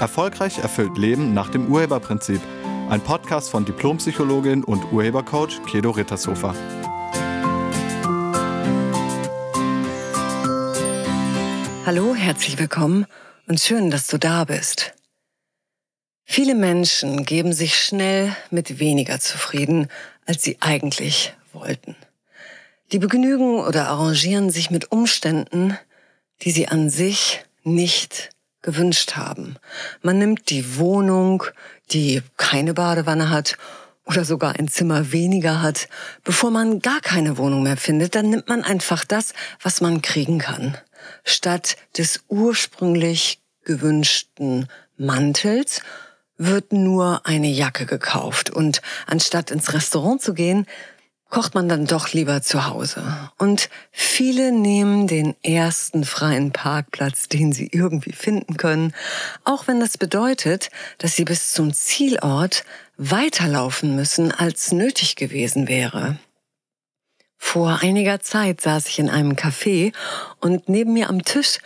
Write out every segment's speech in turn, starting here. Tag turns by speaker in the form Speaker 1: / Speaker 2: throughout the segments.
Speaker 1: Erfolgreich erfüllt Leben nach dem Urheberprinzip. Ein Podcast von Diplompsychologin und Urhebercoach Kedo Rittershofer.
Speaker 2: Hallo, herzlich willkommen und schön, dass du da bist. Viele Menschen geben sich schnell mit weniger zufrieden, als sie eigentlich wollten. Die begnügen oder arrangieren sich mit Umständen, die sie an sich nicht gewünscht haben. Man nimmt die Wohnung, die keine Badewanne hat oder sogar ein Zimmer weniger hat. Bevor man gar keine Wohnung mehr findet, dann nimmt man einfach das, was man kriegen kann. Statt des ursprünglich gewünschten Mantels wird nur eine Jacke gekauft und anstatt ins Restaurant zu gehen, kocht man dann doch lieber zu Hause. Und viele nehmen den ersten freien Parkplatz, den sie irgendwie finden können, auch wenn das bedeutet, dass sie bis zum Zielort weiterlaufen müssen, als nötig gewesen wäre. Vor einiger Zeit saß ich in einem Café und neben mir am Tisch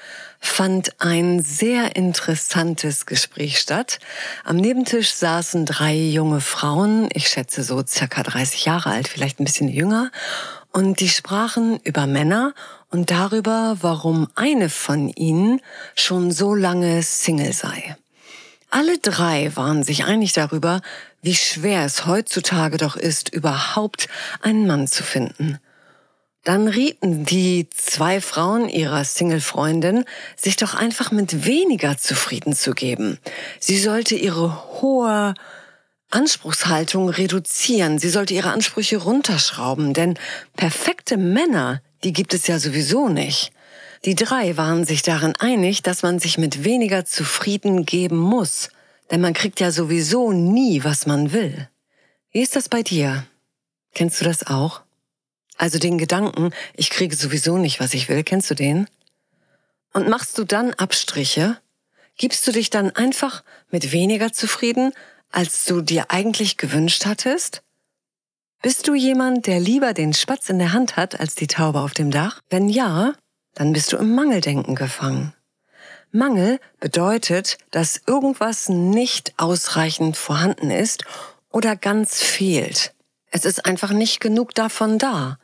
Speaker 2: fand ein sehr interessantes Gespräch statt. Am Nebentisch saßen drei junge Frauen, ich schätze so circa 30 Jahre alt, vielleicht ein bisschen jünger, und die sprachen über Männer und darüber, warum eine von ihnen schon so lange Single sei. Alle drei waren sich einig darüber, wie schwer es heutzutage doch ist, überhaupt einen Mann zu finden. Dann rieten die zwei Frauen ihrer Single-Freundin, sich doch einfach mit weniger zufrieden zu geben. Sie sollte ihre hohe Anspruchshaltung reduzieren. Sie sollte ihre Ansprüche runterschrauben, denn perfekte Männer, die gibt es ja sowieso nicht. Die drei waren sich darin einig, dass man sich mit weniger zufrieden geben muss, denn man kriegt ja sowieso nie, was man will. Wie ist das bei dir? Kennst du das auch? Also den Gedanken, ich kriege sowieso nicht, was ich will, kennst du den? Und machst du dann Abstriche? Gibst du dich dann einfach mit weniger zufrieden, als du dir eigentlich gewünscht hattest? Bist du jemand, der lieber den Spatz in der Hand hat als die Taube auf dem Dach? Wenn ja, dann bist du im Mangeldenken gefangen. Mangel bedeutet, dass irgendwas nicht ausreichend vorhanden ist oder ganz fehlt. Es ist einfach nicht genug davon da.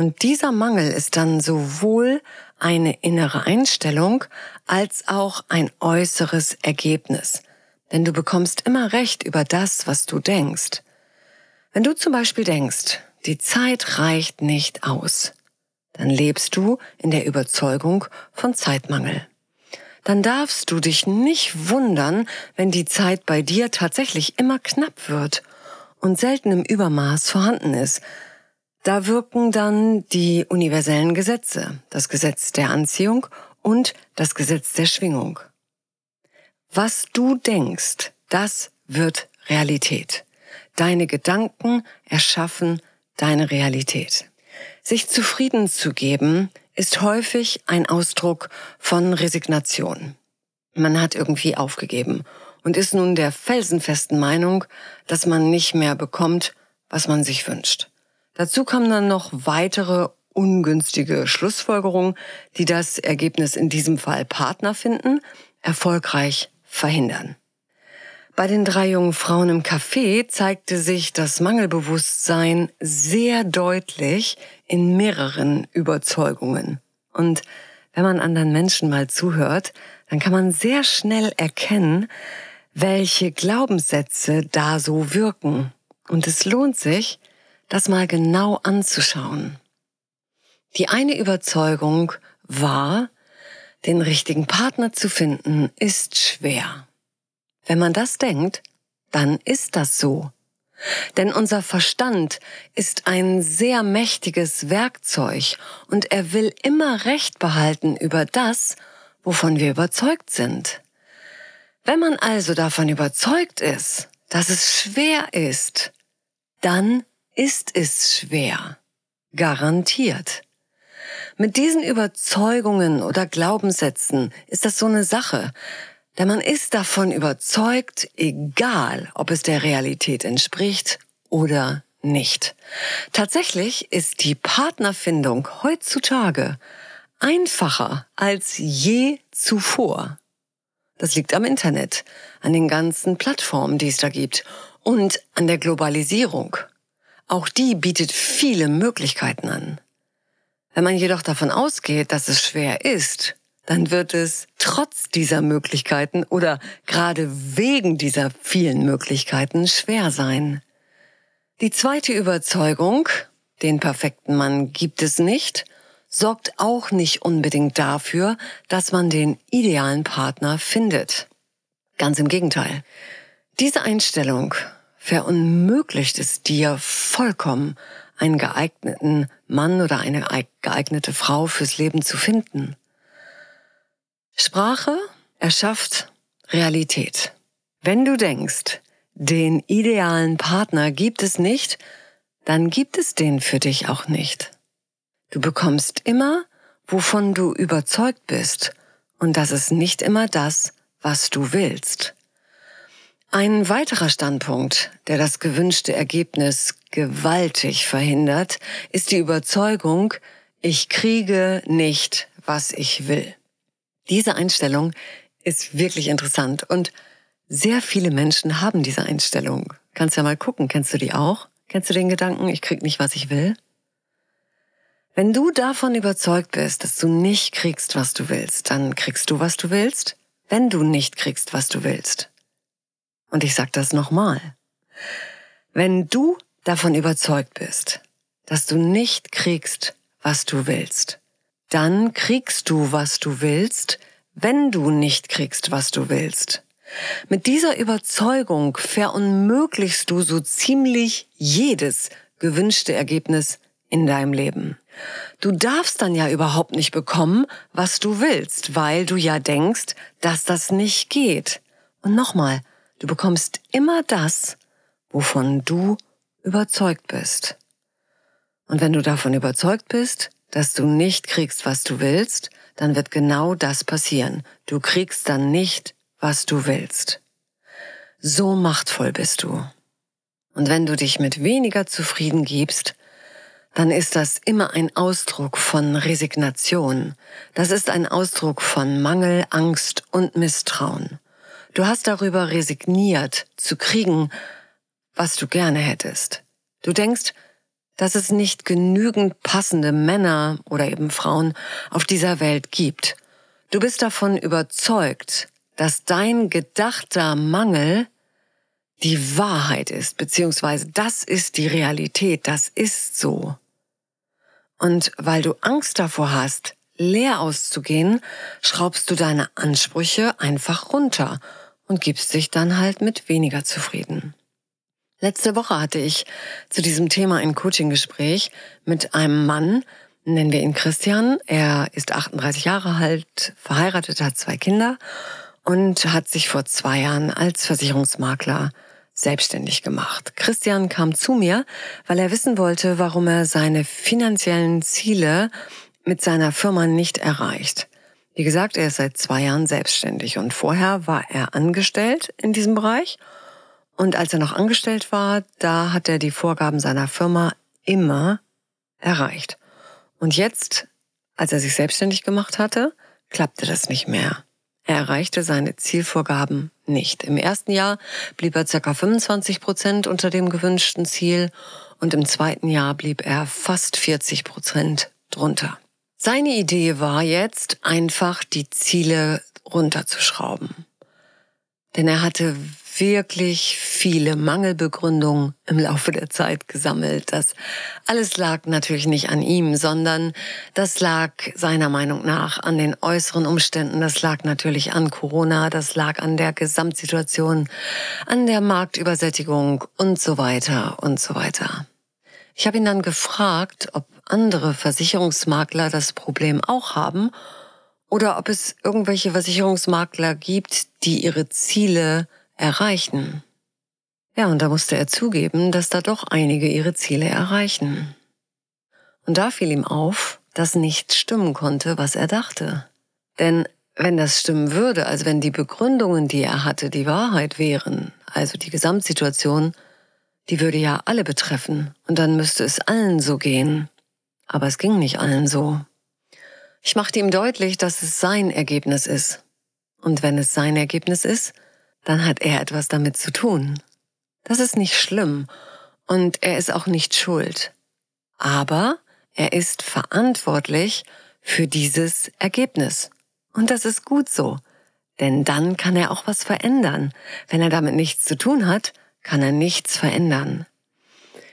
Speaker 2: Und dieser Mangel ist dann sowohl eine innere Einstellung als auch ein äußeres Ergebnis. Denn du bekommst immer Recht über das, was du denkst. Wenn du zum Beispiel denkst, die Zeit reicht nicht aus, dann lebst du in der Überzeugung von Zeitmangel. Dann darfst du dich nicht wundern, wenn die Zeit bei dir tatsächlich immer knapp wird und selten im Übermaß vorhanden ist, da wirken dann die universellen Gesetze, das Gesetz der Anziehung und das Gesetz der Schwingung. Was du denkst, das wird Realität. Deine Gedanken erschaffen deine Realität. Sich zufrieden zu geben, ist häufig ein Ausdruck von Resignation. Man hat irgendwie aufgegeben und ist nun der felsenfesten Meinung, dass man nicht mehr bekommt, was man sich wünscht. Dazu kommen dann noch weitere ungünstige Schlussfolgerungen, die das Ergebnis in diesem Fall Partner finden, erfolgreich verhindern. Bei den drei jungen Frauen im Café zeigte sich das Mangelbewusstsein sehr deutlich in mehreren Überzeugungen. Und wenn man anderen Menschen mal zuhört, dann kann man sehr schnell erkennen, welche Glaubenssätze da so wirken. Und es lohnt sich, das mal genau anzuschauen. Die eine Überzeugung war, den richtigen Partner zu finden, ist schwer. Wenn man das denkt, dann ist das so. Denn unser Verstand ist ein sehr mächtiges Werkzeug und er will immer Recht behalten über das, wovon wir überzeugt sind. Wenn man also davon überzeugt ist, dass es schwer ist, dann ist es schwer. Garantiert. Mit diesen Überzeugungen oder Glaubenssätzen ist das so eine Sache, denn man ist davon überzeugt, egal ob es der Realität entspricht oder nicht. Tatsächlich ist die Partnerfindung heutzutage einfacher als je zuvor. Das liegt am Internet, an den ganzen Plattformen, die es da gibt und an der Globalisierung. Auch die bietet viele Möglichkeiten an. Wenn man jedoch davon ausgeht, dass es schwer ist, dann wird es trotz dieser Möglichkeiten oder gerade wegen dieser vielen Möglichkeiten schwer sein. Die zweite Überzeugung, den perfekten Mann gibt es nicht, sorgt auch nicht unbedingt dafür, dass man den idealen Partner findet. Ganz im Gegenteil. Diese Einstellung verunmöglicht es dir vollkommen, einen geeigneten Mann oder eine geeignete Frau fürs Leben zu finden. Sprache erschafft Realität. Wenn du denkst, den idealen Partner gibt es nicht, dann gibt es den für dich auch nicht. Du bekommst immer, wovon du überzeugt bist, und das ist nicht immer das, was du willst. Ein weiterer Standpunkt, der das gewünschte Ergebnis gewaltig verhindert, ist die Überzeugung, ich kriege nicht, was ich will. Diese Einstellung ist wirklich interessant und sehr viele Menschen haben diese Einstellung. Kannst ja mal gucken, kennst du die auch? Kennst du den Gedanken, ich krieg nicht, was ich will? Wenn du davon überzeugt bist, dass du nicht kriegst, was du willst, dann kriegst du, was du willst, wenn du nicht kriegst, was du willst. Und ich sag das nochmal. Wenn du davon überzeugt bist, dass du nicht kriegst, was du willst, dann kriegst du, was du willst, wenn du nicht kriegst, was du willst. Mit dieser Überzeugung verunmöglichst du so ziemlich jedes gewünschte Ergebnis in deinem Leben. Du darfst dann ja überhaupt nicht bekommen, was du willst, weil du ja denkst, dass das nicht geht. Und nochmal, Du bekommst immer das, wovon du überzeugt bist. Und wenn du davon überzeugt bist, dass du nicht kriegst, was du willst, dann wird genau das passieren. Du kriegst dann nicht, was du willst. So machtvoll bist du. Und wenn du dich mit weniger zufrieden gibst, dann ist das immer ein Ausdruck von Resignation. Das ist ein Ausdruck von Mangel, Angst und Misstrauen. Du hast darüber resigniert, zu kriegen, was du gerne hättest. Du denkst, dass es nicht genügend passende Männer oder eben Frauen auf dieser Welt gibt. Du bist davon überzeugt, dass dein gedachter Mangel die Wahrheit ist, beziehungsweise das ist die Realität, das ist so. Und weil du Angst davor hast, leer auszugehen, schraubst du deine Ansprüche einfach runter und gibst dich dann halt mit weniger zufrieden. Letzte Woche hatte ich zu diesem Thema ein Coaching-Gespräch mit einem Mann, nennen wir ihn Christian. Er ist 38 Jahre alt, verheiratet, hat zwei Kinder und hat sich vor zwei Jahren als Versicherungsmakler selbstständig gemacht. Christian kam zu mir, weil er wissen wollte, warum er seine finanziellen Ziele mit seiner Firma nicht erreicht. Wie gesagt, er ist seit zwei Jahren selbstständig und vorher war er angestellt in diesem Bereich. Und als er noch angestellt war, da hat er die Vorgaben seiner Firma immer erreicht. Und jetzt, als er sich selbstständig gemacht hatte, klappte das nicht mehr. Er erreichte seine Zielvorgaben nicht. Im ersten Jahr blieb er ca. 25 Prozent unter dem gewünschten Ziel und im zweiten Jahr blieb er fast 40 Prozent drunter. Seine Idee war jetzt einfach die Ziele runterzuschrauben. Denn er hatte wirklich viele Mangelbegründungen im Laufe der Zeit gesammelt. Das alles lag natürlich nicht an ihm, sondern das lag seiner Meinung nach an den äußeren Umständen. Das lag natürlich an Corona, das lag an der Gesamtsituation, an der Marktübersättigung und so weiter und so weiter. Ich habe ihn dann gefragt, ob andere Versicherungsmakler das Problem auch haben oder ob es irgendwelche Versicherungsmakler gibt, die ihre Ziele erreichen. Ja, und da musste er zugeben, dass da doch einige ihre Ziele erreichen. Und da fiel ihm auf, dass nichts stimmen konnte, was er dachte. Denn wenn das stimmen würde, also wenn die Begründungen, die er hatte, die Wahrheit wären, also die Gesamtsituation, die würde ja alle betreffen und dann müsste es allen so gehen. Aber es ging nicht allen so. Ich machte ihm deutlich, dass es sein Ergebnis ist Und wenn es sein Ergebnis ist, dann hat er etwas damit zu tun. Das ist nicht schlimm und er ist auch nicht schuld. Aber er ist verantwortlich für dieses Ergebnis. Und das ist gut so, denn dann kann er auch was verändern. Wenn er damit nichts zu tun hat, kann er nichts verändern.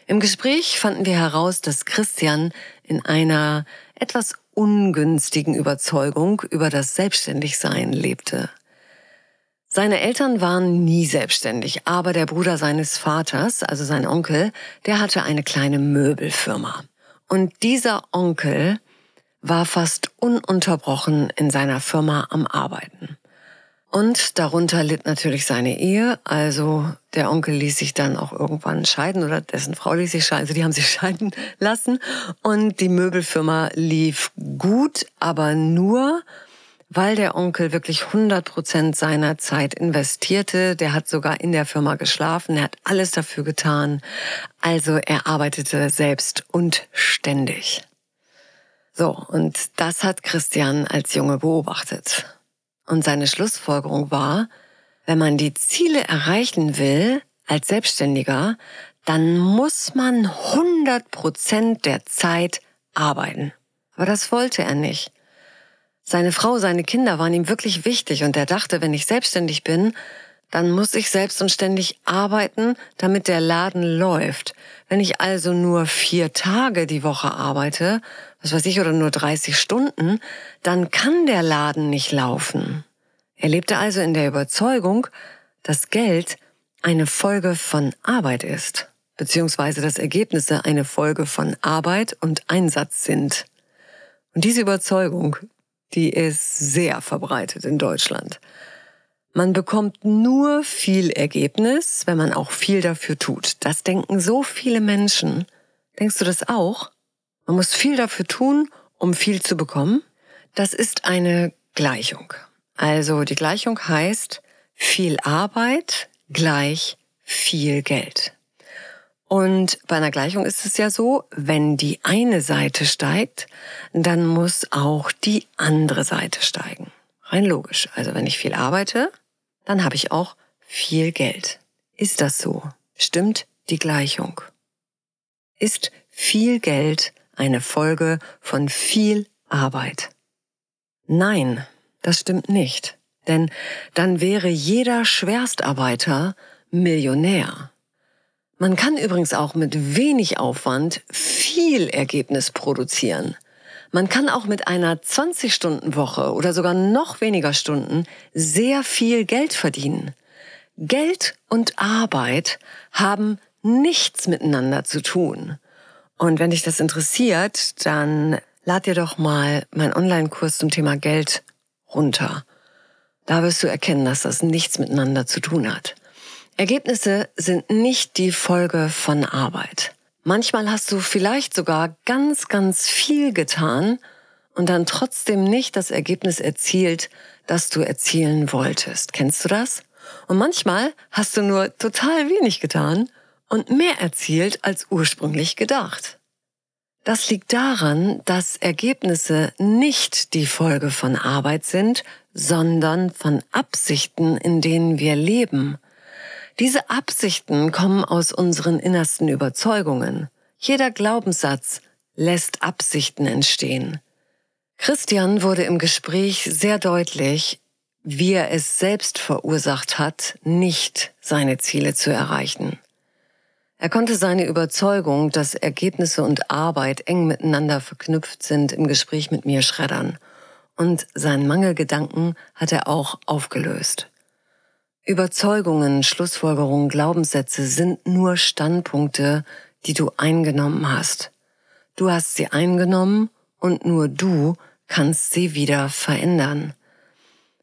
Speaker 2: Im Gespräch fanden wir heraus, dass Christian in einer etwas ungünstigen Überzeugung über das Selbstständigsein lebte. Seine Eltern waren nie selbstständig, aber der Bruder seines Vaters, also sein Onkel, der hatte eine kleine Möbelfirma. Und dieser Onkel war fast ununterbrochen in seiner Firma am Arbeiten. Und darunter litt natürlich seine Ehe. Also der Onkel ließ sich dann auch irgendwann scheiden oder dessen Frau ließ sich scheiden. Also die haben sich scheiden lassen. Und die Möbelfirma lief gut, aber nur, weil der Onkel wirklich 100 Prozent seiner Zeit investierte. Der hat sogar in der Firma geschlafen. Er hat alles dafür getan. Also er arbeitete selbst und ständig. So, und das hat Christian als Junge beobachtet. Und seine Schlussfolgerung war, wenn man die Ziele erreichen will als Selbstständiger, dann muss man 100 Prozent der Zeit arbeiten. Aber das wollte er nicht. Seine Frau, seine Kinder waren ihm wirklich wichtig und er dachte, wenn ich selbstständig bin, dann muss ich selbst und ständig arbeiten, damit der Laden läuft. Wenn ich also nur vier Tage die Woche arbeite, was weiß ich, oder nur 30 Stunden, dann kann der Laden nicht laufen. Er lebte also in der Überzeugung, dass Geld eine Folge von Arbeit ist, beziehungsweise dass Ergebnisse eine Folge von Arbeit und Einsatz sind. Und diese Überzeugung, die ist sehr verbreitet in Deutschland. Man bekommt nur viel Ergebnis, wenn man auch viel dafür tut. Das denken so viele Menschen. Denkst du das auch? Man muss viel dafür tun, um viel zu bekommen. Das ist eine Gleichung. Also die Gleichung heißt viel Arbeit gleich viel Geld. Und bei einer Gleichung ist es ja so, wenn die eine Seite steigt, dann muss auch die andere Seite steigen. Rein logisch. Also wenn ich viel arbeite, dann habe ich auch viel Geld. Ist das so? Stimmt die Gleichung? Ist viel Geld eine Folge von viel Arbeit. Nein, das stimmt nicht. Denn dann wäre jeder Schwerstarbeiter Millionär. Man kann übrigens auch mit wenig Aufwand viel Ergebnis produzieren. Man kann auch mit einer 20-Stunden-Woche oder sogar noch weniger Stunden sehr viel Geld verdienen. Geld und Arbeit haben nichts miteinander zu tun. Und wenn dich das interessiert, dann lad dir doch mal meinen Online-Kurs zum Thema Geld runter. Da wirst du erkennen, dass das nichts miteinander zu tun hat. Ergebnisse sind nicht die Folge von Arbeit. Manchmal hast du vielleicht sogar ganz, ganz viel getan und dann trotzdem nicht das Ergebnis erzielt, das du erzielen wolltest. Kennst du das? Und manchmal hast du nur total wenig getan und mehr erzielt als ursprünglich gedacht. Das liegt daran, dass Ergebnisse nicht die Folge von Arbeit sind, sondern von Absichten, in denen wir leben. Diese Absichten kommen aus unseren innersten Überzeugungen. Jeder Glaubenssatz lässt Absichten entstehen. Christian wurde im Gespräch sehr deutlich, wie er es selbst verursacht hat, nicht seine Ziele zu erreichen. Er konnte seine Überzeugung, dass Ergebnisse und Arbeit eng miteinander verknüpft sind, im Gespräch mit mir schreddern. Und seinen Mangelgedanken hat er auch aufgelöst. Überzeugungen, Schlussfolgerungen, Glaubenssätze sind nur Standpunkte, die du eingenommen hast. Du hast sie eingenommen und nur du kannst sie wieder verändern.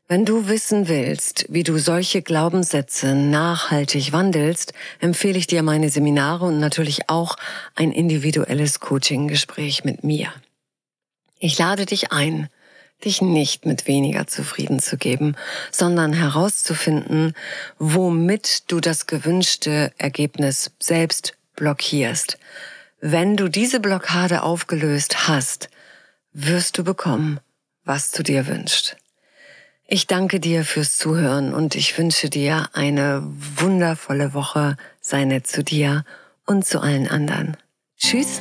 Speaker 2: Wenn du wissen willst, wie du solche Glaubenssätze nachhaltig wandelst, empfehle ich dir meine Seminare und natürlich auch ein individuelles Coaching-Gespräch mit mir. Ich lade dich ein, dich nicht mit weniger zufrieden zu geben, sondern herauszufinden, womit du das gewünschte Ergebnis selbst blockierst. Wenn du diese Blockade aufgelöst hast, wirst du bekommen, was du dir wünschst. Ich danke dir fürs Zuhören und ich wünsche dir eine wundervolle Woche. Sei nett zu dir und zu allen anderen. Tschüss.